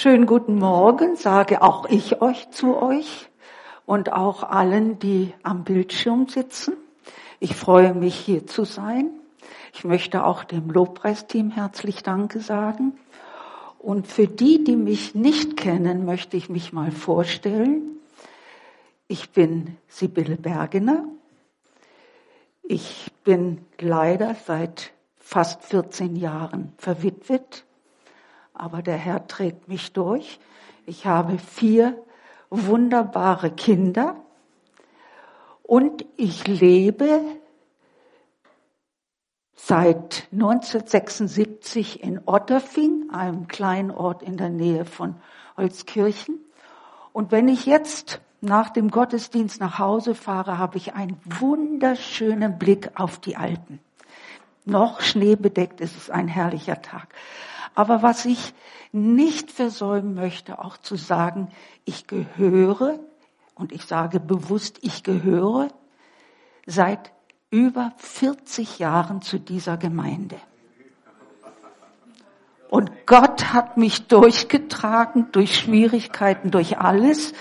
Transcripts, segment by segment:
Schönen guten Morgen sage auch ich euch zu euch und auch allen, die am Bildschirm sitzen. Ich freue mich hier zu sein. Ich möchte auch dem Lobpreisteam herzlich Danke sagen. Und für die, die mich nicht kennen, möchte ich mich mal vorstellen. Ich bin Sibylle Bergener. Ich bin leider seit fast 14 Jahren verwitwet aber der Herr trägt mich durch. Ich habe vier wunderbare Kinder und ich lebe seit 1976 in Otterfing, einem kleinen Ort in der Nähe von Holzkirchen. Und wenn ich jetzt nach dem Gottesdienst nach Hause fahre, habe ich einen wunderschönen Blick auf die Alpen. Noch schneebedeckt ist es ein herrlicher Tag. Aber was ich nicht versäumen möchte, auch zu sagen, ich gehöre, und ich sage bewusst, ich gehöre seit über 40 Jahren zu dieser Gemeinde. Und Gott hat mich durchgetragen, durch Schwierigkeiten, durch alles.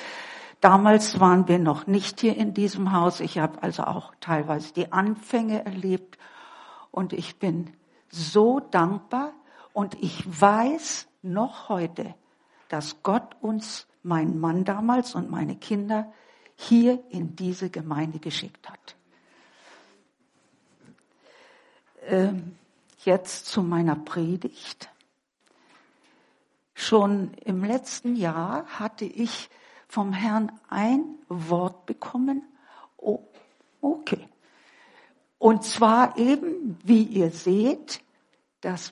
Damals waren wir noch nicht hier in diesem Haus. Ich habe also auch teilweise die Anfänge erlebt. Und ich bin so dankbar, und ich weiß noch heute, dass Gott uns, mein Mann damals und meine Kinder, hier in diese Gemeinde geschickt hat. Ähm, jetzt zu meiner Predigt. Schon im letzten Jahr hatte ich vom Herrn ein Wort bekommen. Oh, okay. Und zwar eben, wie ihr seht, das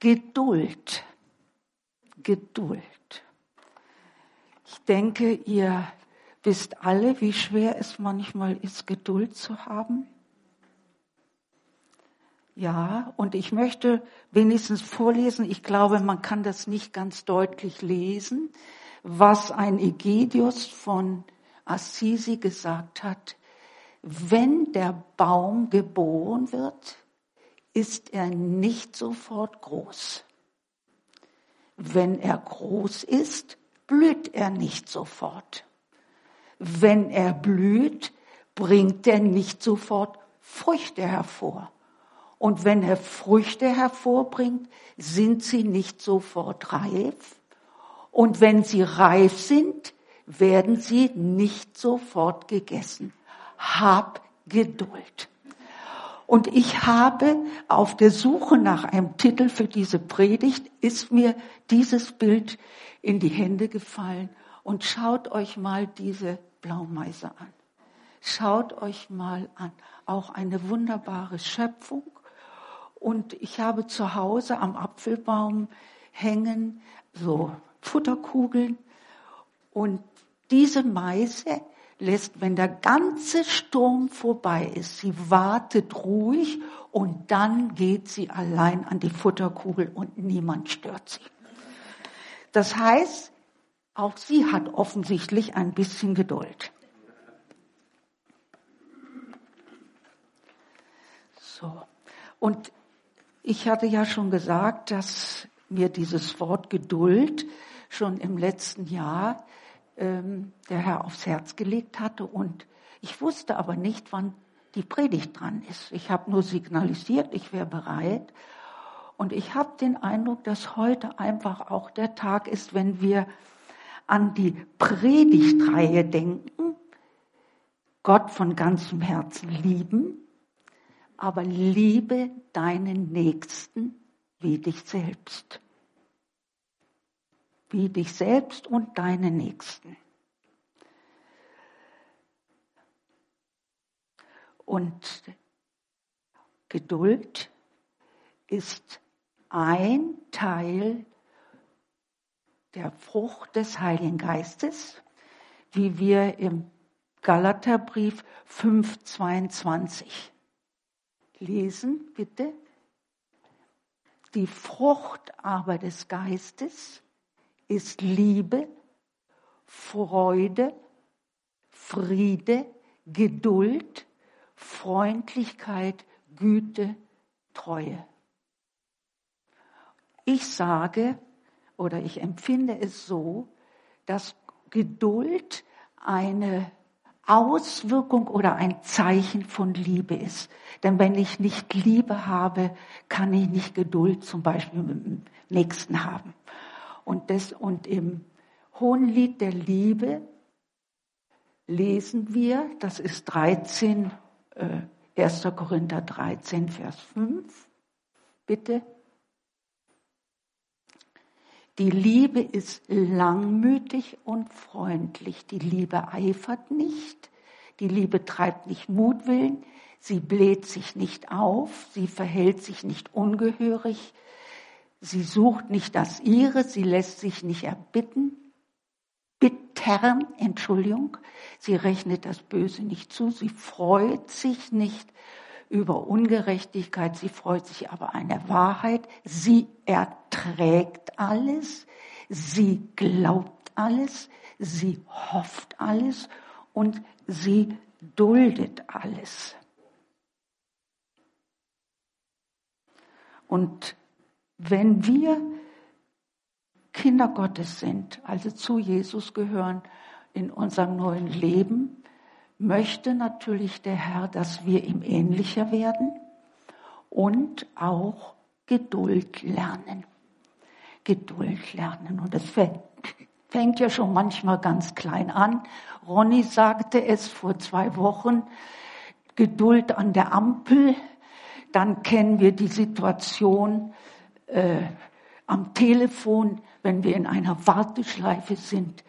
Geduld. Geduld. Ich denke, ihr wisst alle, wie schwer es manchmal ist, Geduld zu haben. Ja, und ich möchte wenigstens vorlesen, ich glaube, man kann das nicht ganz deutlich lesen, was ein Egidius von Assisi gesagt hat. Wenn der Baum geboren wird, ist er nicht sofort groß. Wenn er groß ist, blüht er nicht sofort. Wenn er blüht, bringt er nicht sofort Früchte hervor. Und wenn er Früchte hervorbringt, sind sie nicht sofort reif. Und wenn sie reif sind, werden sie nicht sofort gegessen. Hab Geduld. Und ich habe auf der Suche nach einem Titel für diese Predigt, ist mir dieses Bild in die Hände gefallen. Und schaut euch mal diese Blaumeise an. Schaut euch mal an. Auch eine wunderbare Schöpfung. Und ich habe zu Hause am Apfelbaum hängen so Futterkugeln. Und diese Meise lässt, wenn der ganze Sturm vorbei ist, sie wartet ruhig und dann geht sie allein an die Futterkugel und niemand stört sie. Das heißt, auch sie hat offensichtlich ein bisschen Geduld. So. Und ich hatte ja schon gesagt, dass mir dieses Wort Geduld schon im letzten Jahr ähm, der Herr aufs Herz gelegt hatte. Und ich wusste aber nicht, wann die Predigt dran ist. Ich habe nur signalisiert, ich wäre bereit. Und ich habe den Eindruck, dass heute einfach auch der Tag ist, wenn wir an die Predigtreihe denken, Gott von ganzem Herzen lieben, aber liebe deinen Nächsten wie dich selbst wie dich selbst und deine Nächsten. Und Geduld ist ein Teil der Frucht des Heiligen Geistes, wie wir im Galaterbrief 5.22 lesen, bitte. Die Frucht aber des Geistes ist Liebe, Freude, Friede, Geduld, Freundlichkeit, Güte, Treue. Ich sage, oder ich empfinde es so, dass Geduld eine Auswirkung oder ein Zeichen von Liebe ist. Denn wenn ich nicht Liebe habe, kann ich nicht Geduld zum Beispiel mit dem Nächsten haben. Und, das, und im Hohenlied der Liebe lesen wir, das ist 13, äh, 1. Korinther 13, Vers 5. Bitte. Die Liebe ist langmütig und freundlich. Die Liebe eifert nicht. Die Liebe treibt nicht Mutwillen. Sie bläht sich nicht auf. Sie verhält sich nicht ungehörig. Sie sucht nicht das ihre. Sie lässt sich nicht erbitten. Bittern, Entschuldigung. Sie rechnet das Böse nicht zu. Sie freut sich nicht über Ungerechtigkeit, sie freut sich aber an der Wahrheit, sie erträgt alles, sie glaubt alles, sie hofft alles und sie duldet alles. Und wenn wir Kinder Gottes sind, also zu Jesus gehören in unserem neuen Leben, möchte natürlich der Herr, dass wir ihm ähnlicher werden und auch Geduld lernen. Geduld lernen. Und das fängt ja schon manchmal ganz klein an. Ronny sagte es vor zwei Wochen, Geduld an der Ampel. Dann kennen wir die Situation äh, am Telefon, wenn wir in einer Warteschleife sind.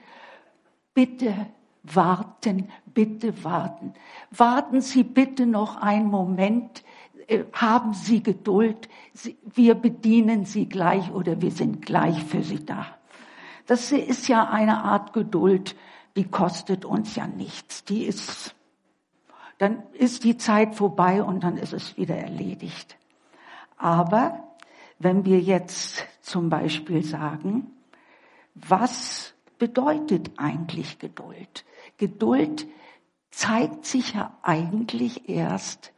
Bitte warten, bitte warten. Warten Sie bitte noch einen Moment, äh, haben Sie Geduld, wir bedienen Sie gleich oder wir sind gleich für Sie da. Das ist ja eine Art Geduld, die kostet uns ja nichts. Die ist, dann ist die Zeit vorbei und dann ist es wieder erledigt. Aber wenn wir jetzt zum Beispiel sagen, was bedeutet eigentlich Geduld? Geduld zeigt sich ja eigentlich erst,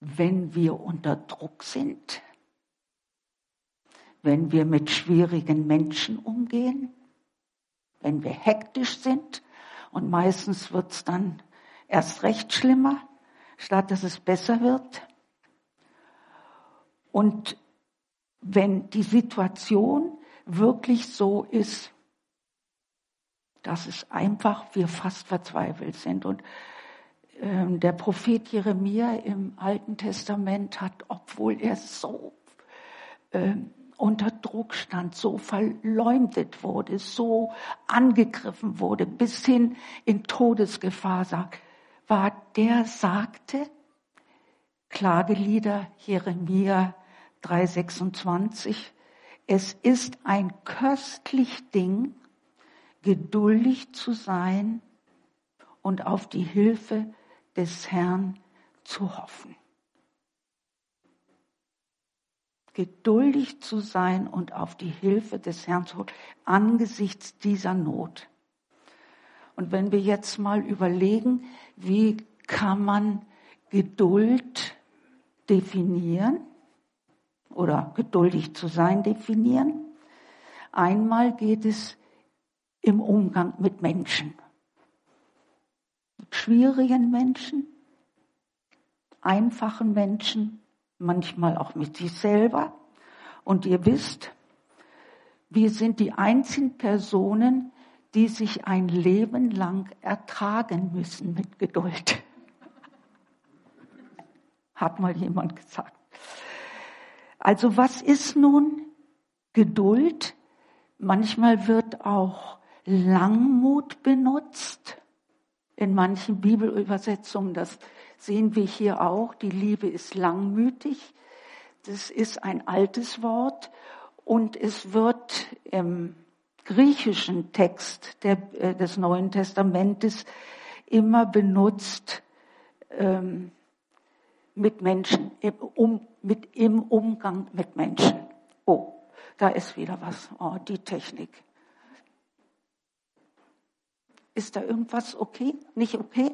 wenn wir unter Druck sind, wenn wir mit schwierigen Menschen umgehen, wenn wir hektisch sind und meistens wird es dann erst recht schlimmer, statt dass es besser wird. Und wenn die Situation wirklich so ist, dass es einfach wir fast verzweifelt sind. Und ähm, der Prophet Jeremia im Alten Testament hat, obwohl er so ähm, unter Druck stand, so verleumdet wurde, so angegriffen wurde, bis hin in Todesgefahr war, der sagte, Klagelieder Jeremia 3,26, es ist ein köstlich Ding, geduldig zu sein und auf die Hilfe des Herrn zu hoffen. Geduldig zu sein und auf die Hilfe des Herrn zu hoffen angesichts dieser Not. Und wenn wir jetzt mal überlegen, wie kann man Geduld definieren oder geduldig zu sein definieren? Einmal geht es im Umgang mit Menschen. Mit schwierigen Menschen, einfachen Menschen, manchmal auch mit sich selber. Und ihr wisst, wir sind die einzigen Personen, die sich ein Leben lang ertragen müssen mit Geduld. Hat mal jemand gesagt. Also was ist nun Geduld? Manchmal wird auch Langmut benutzt. In manchen Bibelübersetzungen, das sehen wir hier auch, die Liebe ist langmütig. Das ist ein altes Wort und es wird im griechischen Text der, äh, des Neuen Testamentes immer benutzt ähm, mit Menschen, um, mit, im Umgang mit Menschen. Oh, da ist wieder was. Oh, die Technik. Ist da irgendwas okay? Nicht okay?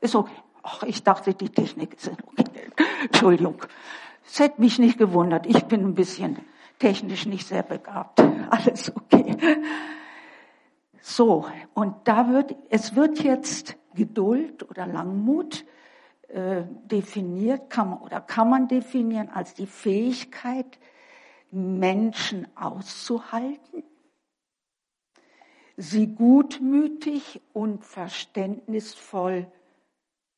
Ist okay. Ach, ich dachte, die Technik ist okay. Entschuldigung. Es hätte mich nicht gewundert. Ich bin ein bisschen technisch nicht sehr begabt. Alles okay. So, und da wird, es wird jetzt Geduld oder Langmut äh, definiert, kann man, oder kann man definieren als die Fähigkeit, Menschen auszuhalten, sie gutmütig und verständnisvoll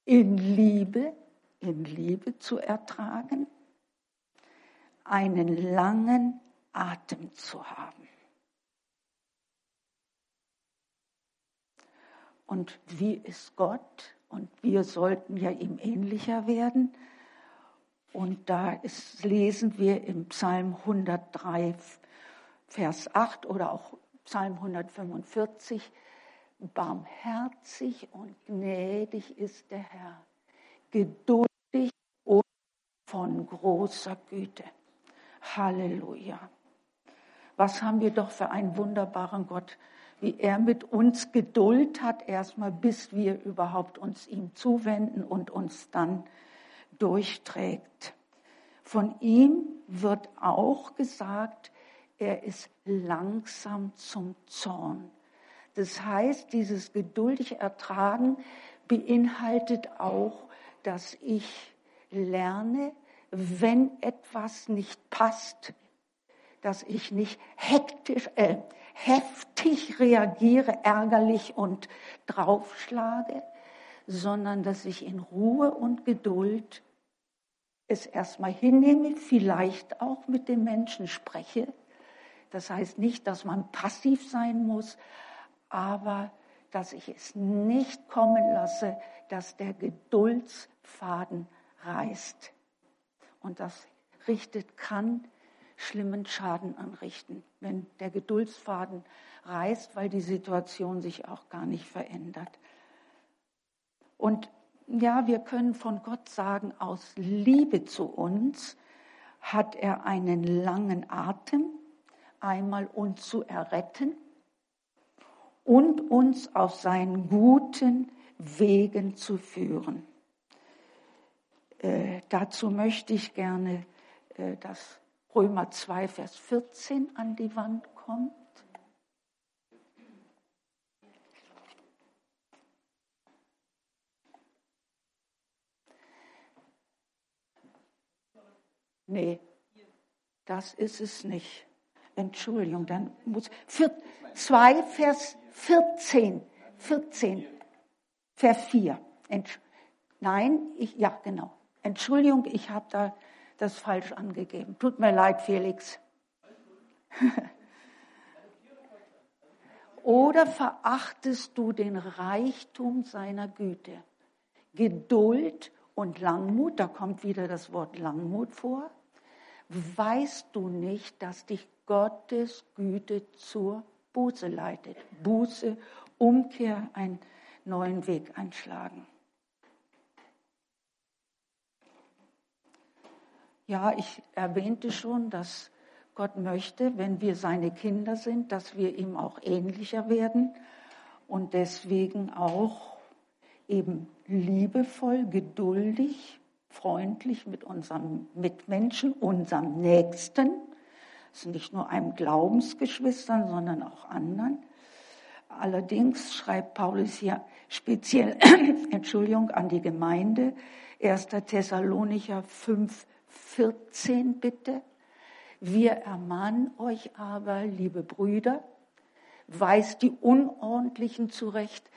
in Liebe, in Liebe zu ertragen, einen langen Atem zu haben. Und wie ist Gott? Und wir sollten ja ihm ähnlicher werden. Und da ist, lesen wir im Psalm 103, Vers 8 oder auch Psalm 145, barmherzig und gnädig ist der Herr, geduldig und von großer Güte. Halleluja. Was haben wir doch für einen wunderbaren Gott, wie er mit uns Geduld hat, erstmal bis wir überhaupt uns ihm zuwenden und uns dann durchträgt. Von ihm wird auch gesagt, er ist langsam zum Zorn. Das heißt, dieses geduldig Ertragen beinhaltet auch, dass ich lerne, wenn etwas nicht passt, dass ich nicht hektisch, äh, heftig reagiere, ärgerlich und draufschlage, sondern dass ich in Ruhe und Geduld es erstmal hinnehme, vielleicht auch mit dem Menschen spreche. Das heißt nicht, dass man passiv sein muss, aber dass ich es nicht kommen lasse, dass der Geduldsfaden reißt. Und das richtet, kann schlimmen Schaden anrichten, wenn der Geduldsfaden reißt, weil die Situation sich auch gar nicht verändert. Und ja, wir können von Gott sagen, aus Liebe zu uns hat er einen langen Atem, einmal uns zu erretten und uns auf seinen guten Wegen zu führen. Äh, dazu möchte ich gerne, äh, dass Römer 2, Vers 14 an die Wand kommt. Nee, das ist es nicht. Entschuldigung, dann muss 2 Vers 14, 14, Vers 4. Nein, ich, ja, genau. Entschuldigung, ich habe da das falsch angegeben. Tut mir leid, Felix. Oder verachtest du den Reichtum seiner Güte? Geduld und Langmut, da kommt wieder das Wort Langmut vor. Weißt du nicht, dass dich Gottes Güte zur Buße leitet? Buße, Umkehr, einen neuen Weg einschlagen. Ja, ich erwähnte schon, dass Gott möchte, wenn wir seine Kinder sind, dass wir ihm auch ähnlicher werden und deswegen auch eben liebevoll, geduldig, freundlich mit unserem Mitmenschen, unserem Nächsten, das ist nicht nur einem Glaubensgeschwistern, sondern auch anderen. Allerdings schreibt Paulus hier speziell, Entschuldigung, an die Gemeinde, 1. Thessalonicher 5, 14 bitte. Wir ermahnen euch aber, liebe Brüder, weist die Unordentlichen zurecht.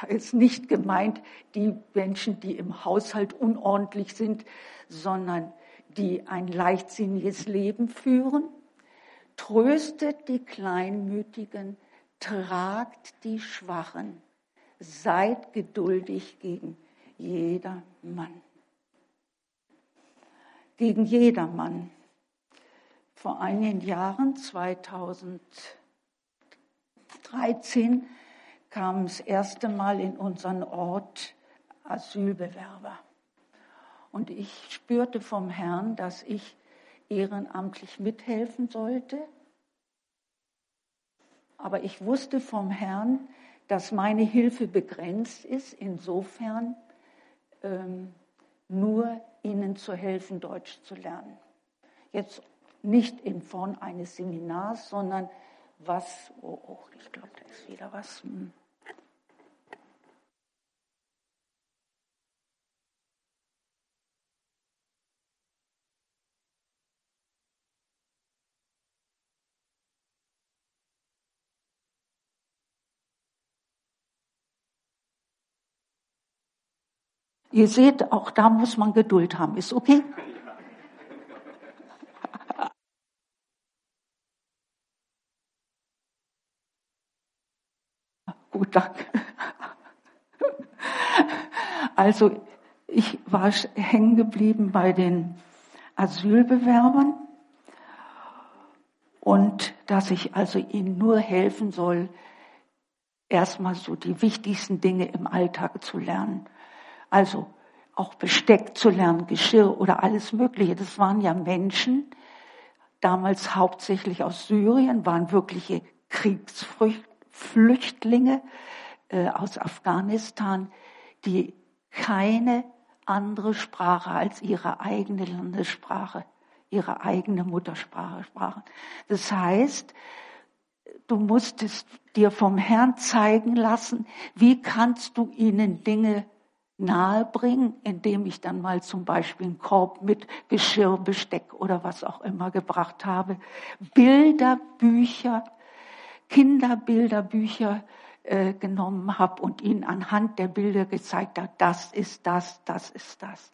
Da ist nicht gemeint die Menschen, die im Haushalt unordentlich sind, sondern die ein leichtsinniges Leben führen. Tröstet die Kleinmütigen, tragt die Schwachen, seid geduldig gegen jeder Mann gegen jedermann. Vor einigen Jahren, 2013, kamen das erste Mal in unseren Ort Asylbewerber. Und ich spürte vom Herrn, dass ich ehrenamtlich mithelfen sollte. Aber ich wusste vom Herrn, dass meine Hilfe begrenzt ist, insofern ähm, nur ihnen zu helfen, Deutsch zu lernen. Jetzt nicht in Form eines Seminars, sondern was, oh, oh ich glaube, da ist wieder was. Hm. Ihr seht, auch da muss man Geduld haben. Ist okay? Gut, danke. Also ich war hängen geblieben bei den Asylbewerbern und dass ich also ihnen nur helfen soll, erstmal so die wichtigsten Dinge im Alltag zu lernen. Also auch Besteck zu lernen, Geschirr oder alles Mögliche. Das waren ja Menschen, damals hauptsächlich aus Syrien, waren wirkliche Kriegsflüchtlinge äh, aus Afghanistan, die keine andere Sprache als ihre eigene Landessprache, ihre eigene Muttersprache sprachen. Das heißt, du musstest dir vom Herrn zeigen lassen, wie kannst du ihnen Dinge nahebringen, indem ich dann mal zum Beispiel einen Korb mit Geschirr, Besteck oder was auch immer gebracht habe. Bilderbücher, Kinderbilderbücher äh, genommen habe und ihnen anhand der Bilder gezeigt habe, das ist das, das ist das.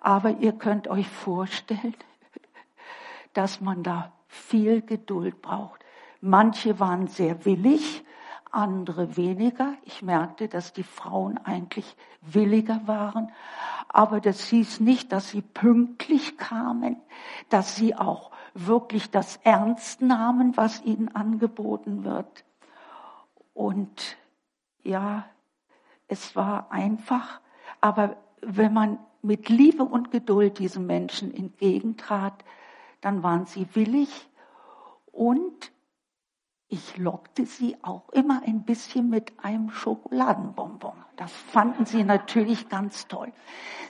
Aber ihr könnt euch vorstellen, dass man da viel Geduld braucht. Manche waren sehr willig, andere weniger. Ich merkte, dass die Frauen eigentlich williger waren. Aber das hieß nicht, dass sie pünktlich kamen, dass sie auch wirklich das ernst nahmen, was ihnen angeboten wird. Und ja, es war einfach, aber wenn man mit Liebe und Geduld diesen Menschen entgegentrat, dann waren sie willig und ich lockte sie auch immer ein bisschen mit einem Schokoladenbonbon. Das fanden sie natürlich ganz toll.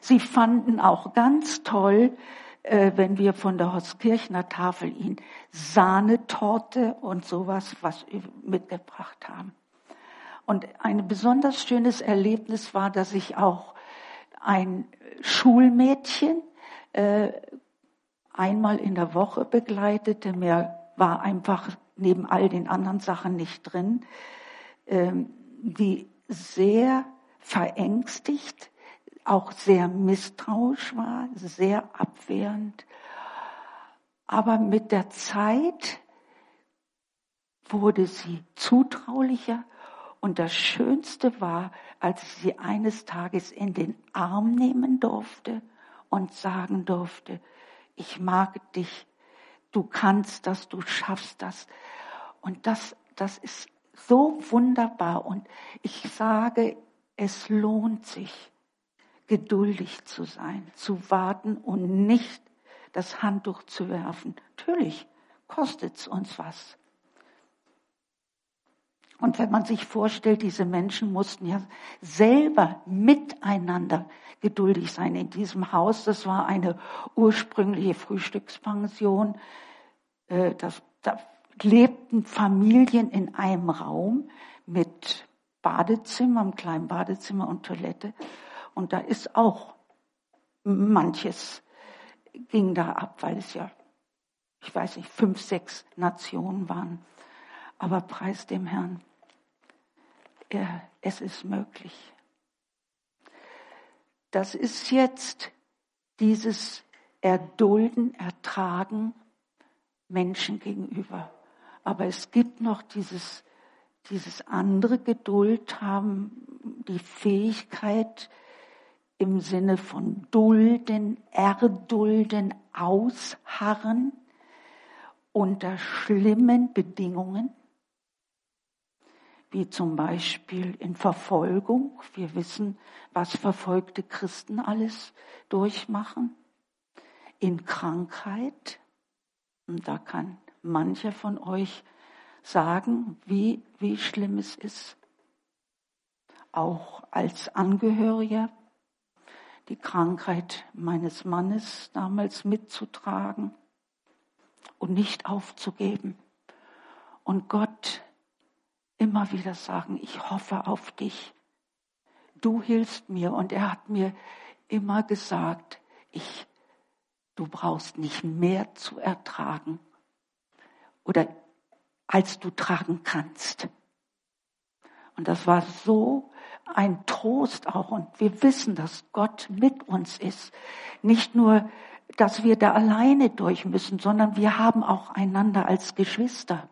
Sie fanden auch ganz toll, äh, wenn wir von der Hoskirchner Tafel ihnen Sahnetorte und sowas was mitgebracht haben. Und ein besonders schönes Erlebnis war, dass ich auch ein Schulmädchen äh, einmal in der Woche begleitete. Mir war einfach neben all den anderen Sachen nicht drin, ähm, die sehr verängstigt, auch sehr misstrauisch war, sehr abwehrend. Aber mit der Zeit wurde sie zutraulicher und das Schönste war, als ich sie eines Tages in den Arm nehmen durfte und sagen durfte, ich mag dich, du kannst das, du schaffst das. Und das, das ist so wunderbar. Und ich sage, es lohnt sich, geduldig zu sein, zu warten und nicht das Handtuch zu werfen. Natürlich kostet es uns was. Und wenn man sich vorstellt, diese Menschen mussten ja selber miteinander geduldig sein in diesem Haus. Das war eine ursprüngliche Frühstückspension. Äh, das, da lebten Familien in einem Raum mit Badezimmer, einem kleinen Badezimmer und Toilette. Und da ist auch manches ging da ab, weil es ja, ich weiß nicht, fünf, sechs Nationen waren. Aber preis dem Herrn, es ist möglich. Das ist jetzt dieses Erdulden, Ertragen Menschen gegenüber. Aber es gibt noch dieses, dieses andere Geduld haben, die Fähigkeit im Sinne von dulden, erdulden, ausharren unter schlimmen Bedingungen wie zum Beispiel in Verfolgung. Wir wissen, was verfolgte Christen alles durchmachen. In Krankheit. Und da kann mancher von euch sagen, wie, wie schlimm es ist. Auch als Angehöriger die Krankheit meines Mannes damals mitzutragen. und nicht aufzugeben. Und Gott immer wieder sagen, ich hoffe auf dich. Du hilfst mir. Und er hat mir immer gesagt, ich, du brauchst nicht mehr zu ertragen oder als du tragen kannst. Und das war so ein Trost auch. Und wir wissen, dass Gott mit uns ist. Nicht nur, dass wir da alleine durch müssen, sondern wir haben auch einander als Geschwister.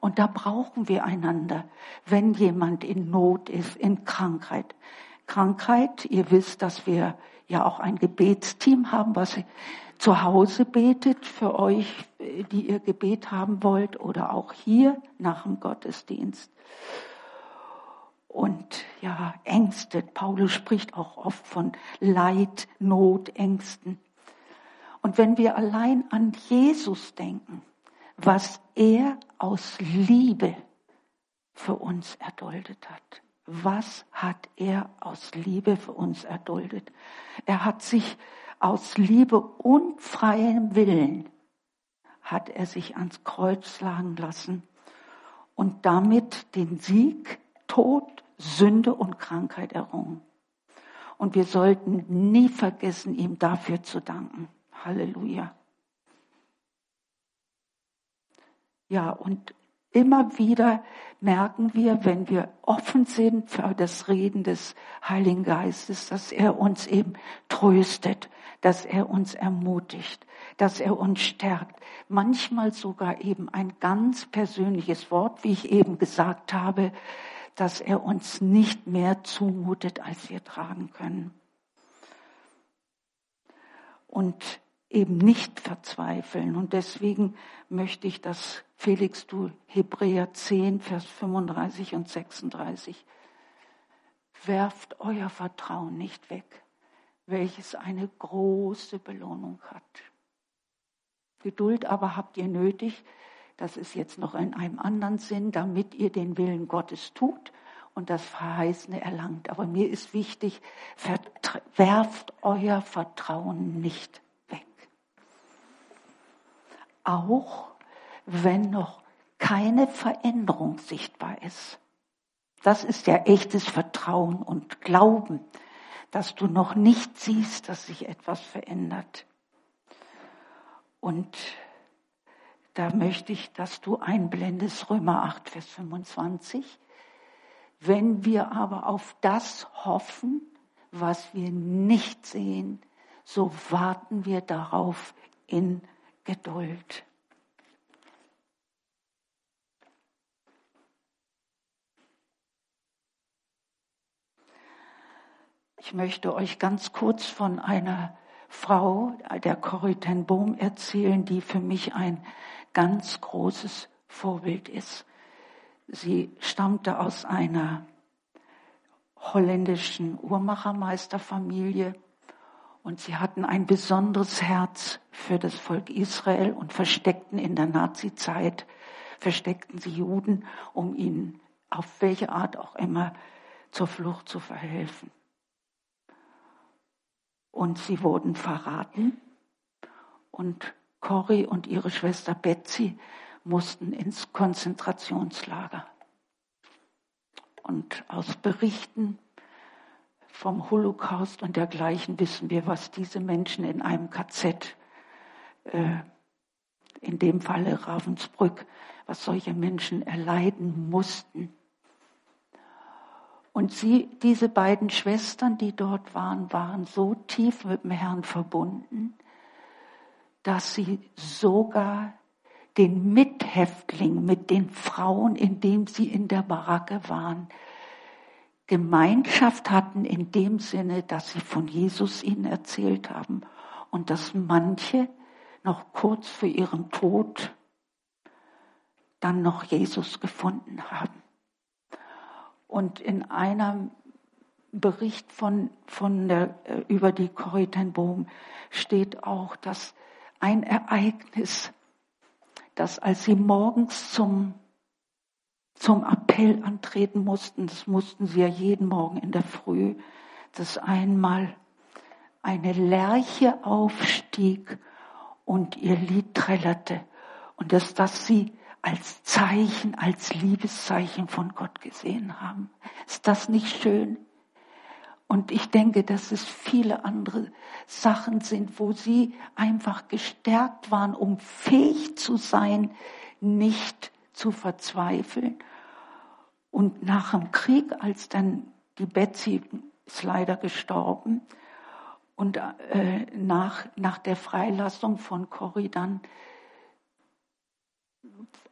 Und da brauchen wir einander, wenn jemand in Not ist, in Krankheit. Krankheit, ihr wisst, dass wir ja auch ein Gebetsteam haben, was zu Hause betet für euch, die ihr Gebet haben wollt oder auch hier nach dem Gottesdienst. Und ja, Ängste. Paulus spricht auch oft von Leid, Not, Ängsten. Und wenn wir allein an Jesus denken, was er aus Liebe für uns erduldet hat. Was hat er aus Liebe für uns erduldet? Er hat sich aus Liebe und freiem Willen hat er sich ans Kreuz schlagen lassen und damit den Sieg, Tod, Sünde und Krankheit errungen. Und wir sollten nie vergessen, ihm dafür zu danken. Halleluja. Ja, und immer wieder merken wir, wenn wir offen sind für das Reden des Heiligen Geistes, dass er uns eben tröstet, dass er uns ermutigt, dass er uns stärkt. Manchmal sogar eben ein ganz persönliches Wort, wie ich eben gesagt habe, dass er uns nicht mehr zumutet, als wir tragen können. Und eben nicht verzweifeln. Und deswegen möchte ich, dass Felix, du Hebräer 10, Vers 35 und 36, werft euer Vertrauen nicht weg, welches eine große Belohnung hat. Geduld aber habt ihr nötig, das ist jetzt noch in einem anderen Sinn, damit ihr den Willen Gottes tut und das Verheißene erlangt. Aber mir ist wichtig, werft euer Vertrauen nicht. Auch wenn noch keine Veränderung sichtbar ist. Das ist ja echtes Vertrauen und Glauben, dass du noch nicht siehst, dass sich etwas verändert. Und da möchte ich, dass du einblendest Römer 8, Vers 25. Wenn wir aber auf das hoffen, was wir nicht sehen, so warten wir darauf in Geduld. Ich möchte euch ganz kurz von einer Frau, der Corrie ten Boom, erzählen, die für mich ein ganz großes Vorbild ist. Sie stammte aus einer holländischen Uhrmachermeisterfamilie und sie hatten ein besonderes Herz für das Volk Israel und versteckten in der Nazizeit, versteckten sie Juden, um ihnen auf welche Art auch immer zur Flucht zu verhelfen und sie wurden verraten und Cory und ihre Schwester Betsy mussten ins Konzentrationslager. Und aus Berichten vom Holocaust und dergleichen wissen wir, was diese Menschen in einem KZ, äh, in dem Falle Ravensbrück, was solche Menschen erleiden mussten. Und sie, diese beiden Schwestern, die dort waren, waren so tief mit dem Herrn verbunden, dass sie sogar den Mithäftling mit den Frauen, in dem sie in der Baracke waren, Gemeinschaft hatten in dem Sinne, dass sie von Jesus ihnen erzählt haben und dass manche noch kurz vor ihrem Tod dann noch Jesus gefunden haben. Und in einem Bericht von, von der, äh, über die Corrie ten Boom steht auch, dass ein Ereignis, dass als sie morgens zum, zum Appell antreten mussten, das mussten sie ja jeden Morgen in der Früh, dass einmal eine Lerche aufstieg und ihr Lied trällerte und dass das sie als Zeichen, als Liebeszeichen von Gott gesehen haben. Ist das nicht schön? Und ich denke, dass es viele andere Sachen sind, wo sie einfach gestärkt waren, um fähig zu sein, nicht zu verzweifeln. Und nach dem Krieg, als dann die Betsy ist leider gestorben, und äh, nach, nach der Freilassung von Corrie dann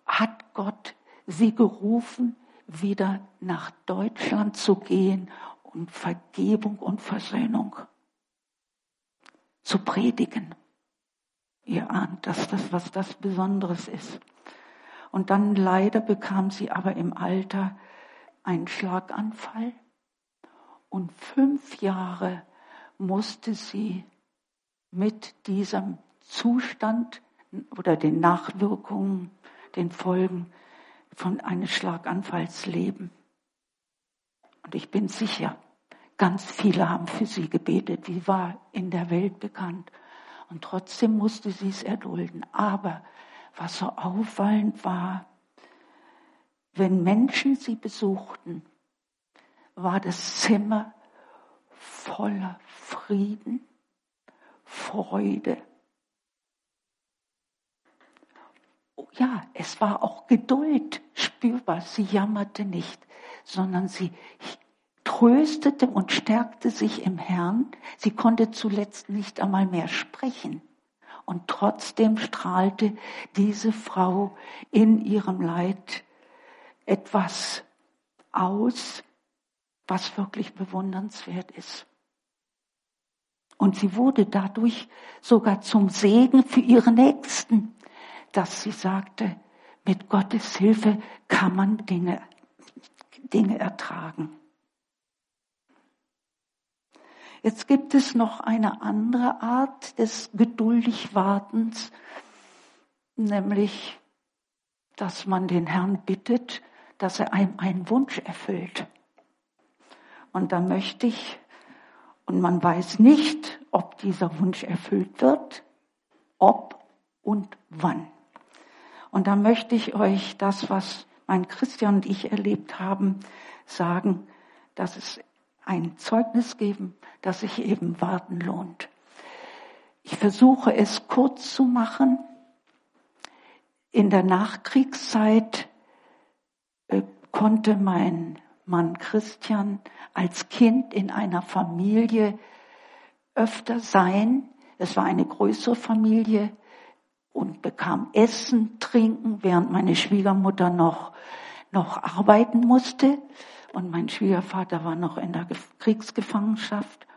hat Gott sie gerufen, wieder nach Deutschland zu gehen und Vergebung und Versöhnung zu predigen. Ihr ahnt, dass das was das Besonderes ist. Und dann leider bekam sie aber im Alter einen Schlaganfall und fünf Jahre musste sie mit diesem Zustand oder den Nachwirkungen, den Folgen von eines Schlaganfalls leben. Und ich bin sicher, ganz viele haben für sie gebetet. Sie war in der Welt bekannt. Und trotzdem musste sie es erdulden. Aber was so auffallend war, wenn Menschen sie besuchten, war das Zimmer voller Frieden, Freude. Oh ja, es war auch Geduld spürbar. Sie jammerte nicht, sondern sie tröstete und stärkte sich im Herrn. Sie konnte zuletzt nicht einmal mehr sprechen. Und trotzdem strahlte diese Frau in ihrem Leid etwas aus, was wirklich bewundernswert ist. Und sie wurde dadurch sogar zum Segen für ihre Nächsten, dass sie sagte, mit Gottes Hilfe kann man Dinge, Dinge ertragen. Jetzt gibt es noch eine andere Art des geduldig Wartens, nämlich, dass man den Herrn bittet, dass er einem einen Wunsch erfüllt. Und da möchte ich und man weiß nicht, ob dieser Wunsch erfüllt wird, ob und wann. Und da möchte ich euch das, was mein Christian und ich erlebt haben, sagen, dass es ein Zeugnis geben, dass sich eben warten lohnt. Ich versuche es kurz zu machen. In der Nachkriegszeit äh, konnte mein Mann Christian als Kind in einer Familie öfter sein. Es war eine größere Familie und bekam Essen, Trinken, während meine Schwiegermutter noch, noch arbeiten musste. Und mein Schwiegervater war noch in der Kriegsgefangenschaft.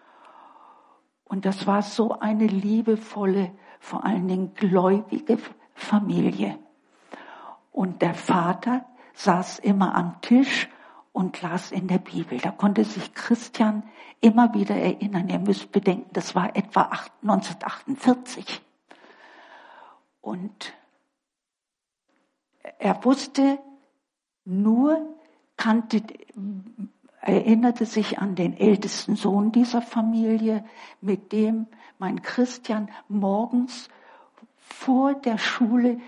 Und das war so eine liebevolle, vor allen Dingen gläubige Familie. Und der Vater saß immer am Tisch und las in der Bibel. Da konnte sich Christian immer wieder erinnern. Ihr müsst bedenken, das war etwa 1948. Und er wusste nur, kannte, erinnerte sich an den ältesten Sohn dieser Familie, mit dem mein Christian morgens vor der Schule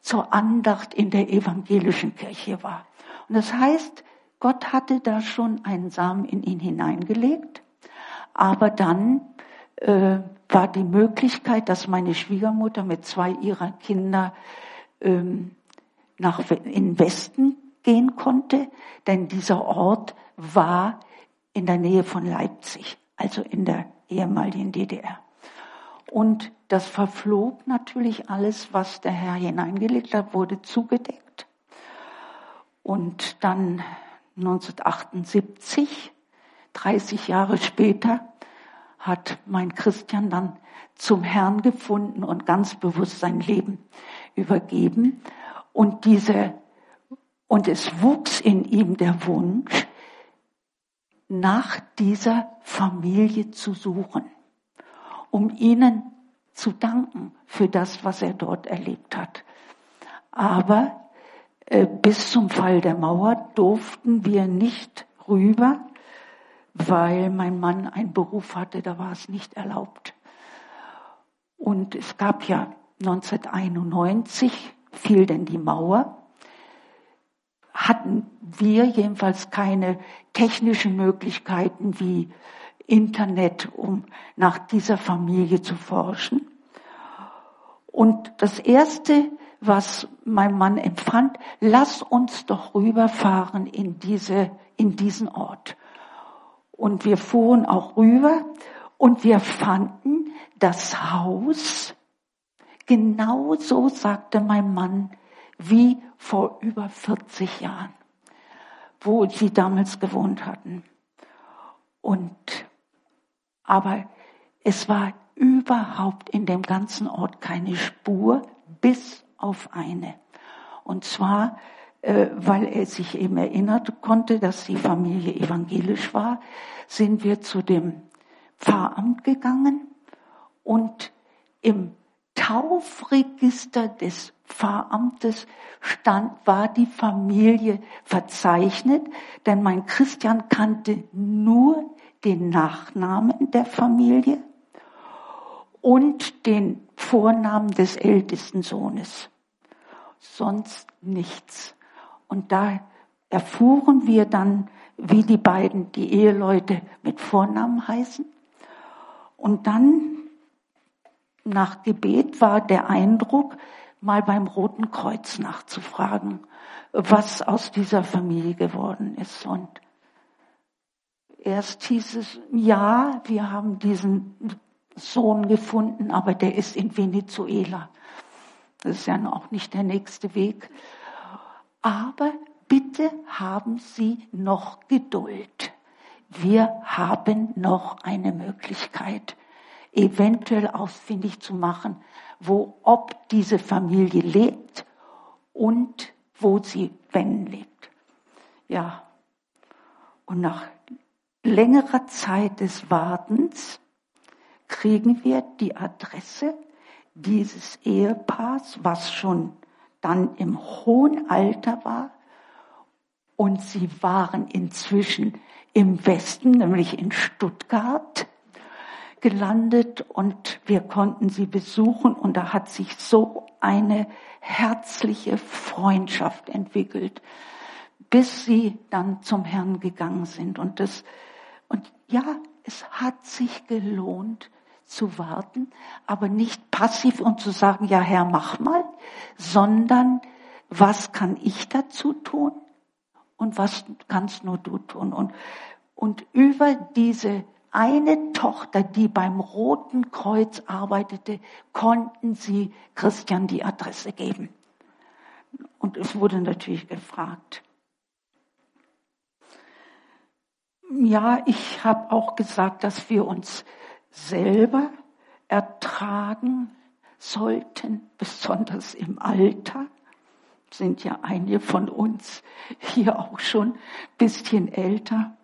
zur Andacht in der evangelischen Kirche war. Und das heißt, Gott hatte da schon einen Samen in ihn hineingelegt, aber dann äh, war die Möglichkeit, dass meine Schwiegermutter mit zwei ihrer Kinder ähm, nach in Westen gehen konnte, denn dieser Ort war in der Nähe von Leipzig, also in der ehemaligen DDR. Und das verflog natürlich alles, was der Herr hineingelegt hat, wurde zugedeckt. Und dann 1978, 30 Jahre später, hat mein Christian dann zum Herrn gefunden und ganz bewusst sein Leben übergeben. Und diese, und es wuchs in ihm der Wunsch, nach dieser Familie zu suchen, um ihnen zu danken für das, was er dort erlebt hat. Aber äh, bis zum Fall der Mauer durften wir nicht rüber, weil mein Mann einen Beruf hatte, da war es nicht erlaubt. Und es gab ja 1991 fiel denn die Mauer, hatten wir jedenfalls keine technischen Möglichkeiten wie Internet, um nach dieser Familie zu forschen. Und das Erste, was mein Mann empfand, lass uns doch rüberfahren in, diese, in diesen Ort. Und wir fuhren auch rüber und wir fanden das Haus, genau so sagte mein Mann, wie vor über 40 Jahren, wo sie damals gewohnt hatten. Und, aber es war überhaupt in dem ganzen Ort keine Spur, bis auf eine. Und zwar, äh, weil er sich eben erinnern konnte, dass die Familie evangelisch war, sind wir zu dem Pfarramt gegangen und im Taufregister des Pfarramtes stand, war die Familie verzeichnet, denn mein Christian kannte nur den Nachnamen der Familie und den Vornamen des ältesten Sohnes. Sonst nichts. Und da erfuhren wir dann, wie die beiden, die Eheleute mit Vornamen heißen. Und dann, nach Gebet, war der Eindruck, mal beim Roten Kreuz nachzufragen, was aus dieser Familie geworden ist. Und erst hieß es, ja, wir haben diesen Sohn gefunden, aber der ist in Venezuela. Das ist ja auch nicht der nächste Weg. Aber bitte haben Sie noch Geduld. Wir haben noch eine Möglichkeit, eventuell ausfindig zu machen, wo ob diese Familie lebt und wo sie wenn lebt. Ja. Und nach längerer Zeit des Wartens kriegen wir die Adresse dieses Ehepaars, was schon dann im hohen Alter war. Und sie waren inzwischen im Westen, nämlich in Stuttgart, gelandet und wir konnten sie besuchen und da hat sich so eine herzliche Freundschaft entwickelt, bis sie dann zum Herrn gegangen sind. Und das, und ja, es hat sich gelohnt, zu warten, aber nicht passiv und zu sagen, ja Herr, mach mal, sondern was kann ich dazu tun und was kannst nur du tun? Und, und über diese eine Tochter, die beim Roten Kreuz arbeitete, konnten sie Christian die Adresse geben. Und es wurde natürlich gefragt. Ja, ich habe auch gesagt, dass wir uns selber ertragen sollten, besonders im Alter. Sind ja einige von uns hier auch schon bisschen älter,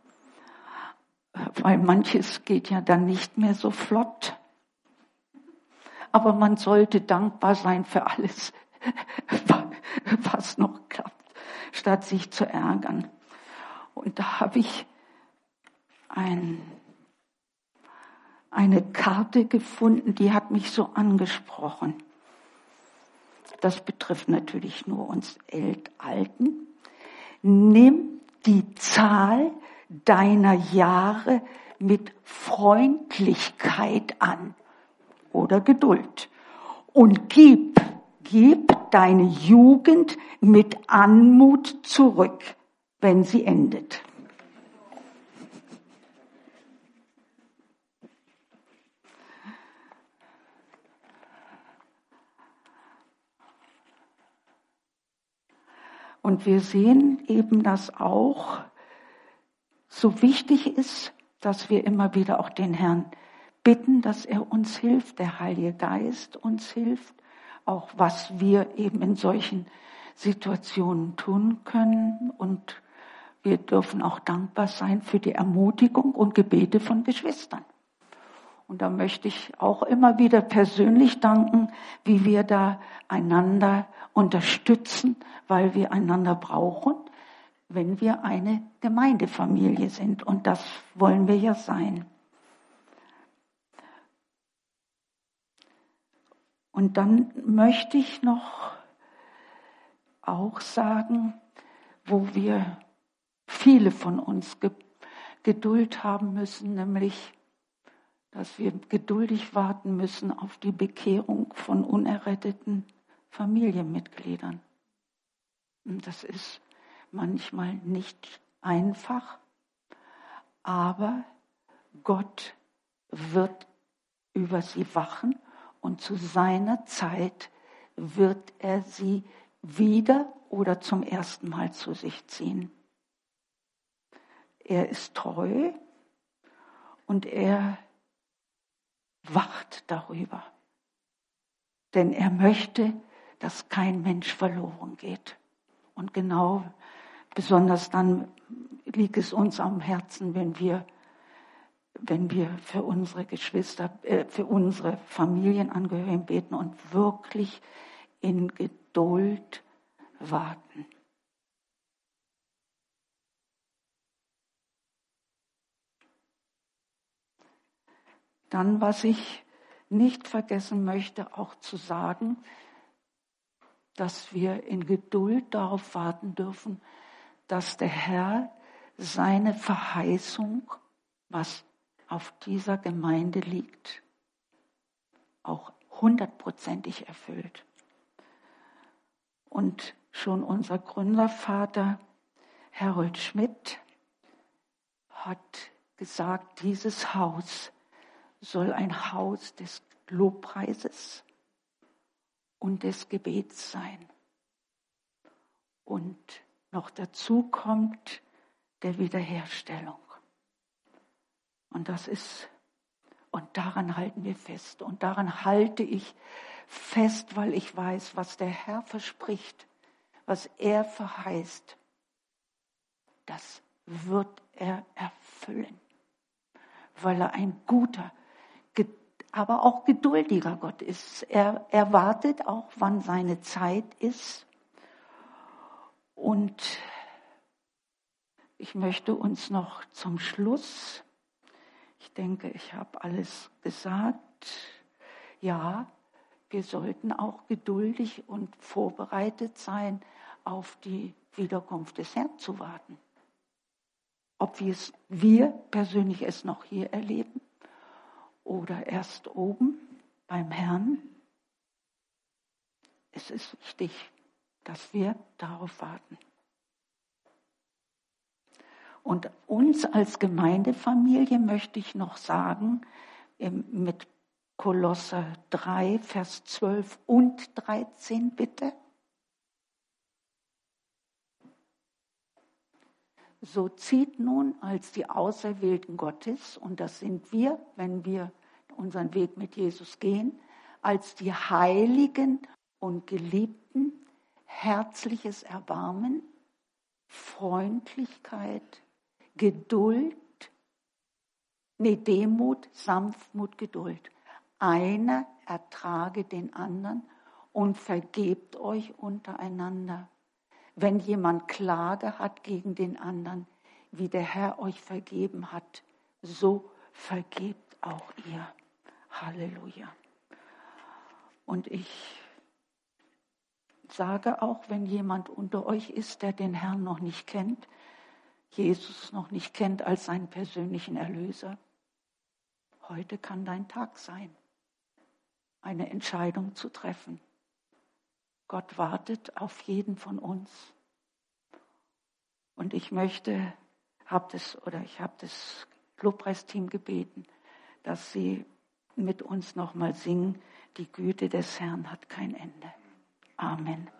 weil manches geht ja dann nicht mehr so flott. Aber man sollte dankbar sein für alles, was noch klappt, statt sich zu ärgern. Und da habe ich ein eine Karte gefunden, die hat mich so angesprochen. Das betrifft natürlich nur uns Alten. Nimm die Zahl deiner Jahre mit Freundlichkeit an oder Geduld und gib, gib deine Jugend mit Anmut zurück, wenn sie endet. Und wir sehen eben, dass auch so wichtig ist, dass wir immer wieder auch den Herrn bitten, dass er uns hilft, der Heilige Geist uns hilft, auch was wir eben in solchen Situationen tun können. Und wir dürfen auch dankbar sein für die Ermutigung und Gebete von Geschwistern. Und da möchte ich auch immer wieder persönlich danken, wie wir da einander unterstützen, weil wir einander brauchen, wenn wir eine Gemeindefamilie sind. Und das wollen wir ja sein. Und dann möchte ich noch auch sagen, wo wir viele von uns Geduld haben müssen, nämlich dass wir geduldig warten müssen auf die Bekehrung von unerretteten Familienmitgliedern. Und das ist manchmal nicht einfach, aber Gott wird über sie wachen und zu seiner Zeit wird er sie wieder oder zum ersten Mal zu sich ziehen. Er ist treu und er wacht darüber. Denn er möchte, dass kein Mensch verloren geht. Und genau, besonders dann liegt es uns am Herzen, wenn wir, wenn wir für unsere Geschwister, äh, für unsere Familienangehörigen beten und wirklich in Geduld warten. Dann, was ich nicht vergessen möchte, auch zu sagen, dass wir in Geduld darauf warten dürfen, dass der Herr seine Verheißung, was auf dieser Gemeinde liegt, auch hundertprozentig erfüllt. Und schon unser Gründervater Harold Schmidt hat gesagt, dieses Haus soll ein Haus des Lobpreises und des Gebets sein. Und noch dazu kommt der Wiederherstellung. Und das ist, und daran halten wir fest. Und daran halte ich fest, weil ich weiß, was der Herr verspricht, was er verheißt, das wird er erfüllen, weil er ein guter, aber auch geduldiger Gott ist. Er, er wartet auch, wann seine Zeit ist. Und ich möchte uns noch zum Schluss, ich denke, ich habe alles gesagt, ja, wir sollten auch geduldig und vorbereitet sein, auf die Wiederkunft des Herrn zu warten. Ob wir es, wir persönlich es noch hier erleben oder erst oben beim Herrn. Es ist wichtig, dass wir darauf warten. Und uns als Gemeindefamilie möchte ich noch sagen, mit Kolosser 3, Vers 12 und 13 bitte. So zieht nun als die Auserwählten Gottes, und das sind wir, wenn wir unseren Weg mit Jesus gehen, als die Heiligen und Geliebten herzliches Erbarmen, Freundlichkeit, Geduld, nee, Demut, Sanftmut, Geduld. Einer ertrage den anderen und vergebt euch untereinander wenn jemand Klage hat gegen den anderen, wie der Herr euch vergeben hat, so vergebt auch ihr. Halleluja. Und ich sage auch, wenn jemand unter euch ist, der den Herrn noch nicht kennt, Jesus noch nicht kennt als seinen persönlichen Erlöser, heute kann dein Tag sein, eine Entscheidung zu treffen. Gott wartet auf jeden von uns. Und ich möchte, habe das oder ich habe das Lobpreisteam gebeten, dass sie mit uns nochmal singen. Die Güte des Herrn hat kein Ende. Amen.